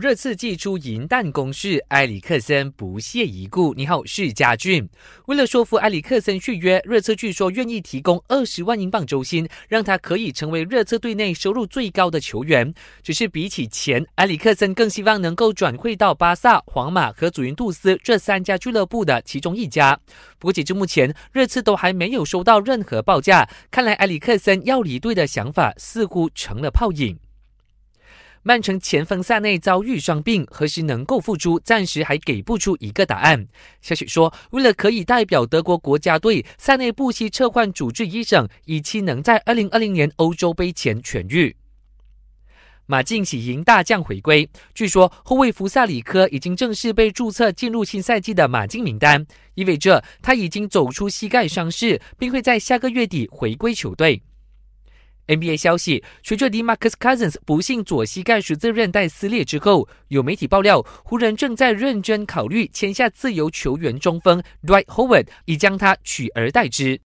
热刺祭出银弹攻势，埃里克森不屑一顾。你好，是家俊。为了说服埃里克森续约，热刺据说愿意提供二十万英镑周薪，让他可以成为热刺队内收入最高的球员。只是比起钱，埃里克森更希望能够转会到巴萨、皇马和祖云杜斯这三家俱乐部的其中一家。不过截至目前，热刺都还没有收到任何报价。看来埃里克森要离队的想法似乎成了泡影。曼城前锋萨内遭遇伤病，何时能够复出，暂时还给不出一个答案。消息说，为了可以代表德国国家队，萨内不惜撤换主治医生，以期能在二零二零年欧洲杯前痊愈。马竞喜迎大将回归，据说后卫福萨里科已经正式被注册进入新赛季的马竞名单，意味着他已经走出膝盖伤势，并会在下个月底回归球队。NBA 消息，随着 Demarcus Cousins 不幸左膝盖十字韧带撕裂之后，有媒体爆料，湖人正在认真考虑签下自由球员中锋 Dwight Howard，以将他取而代之。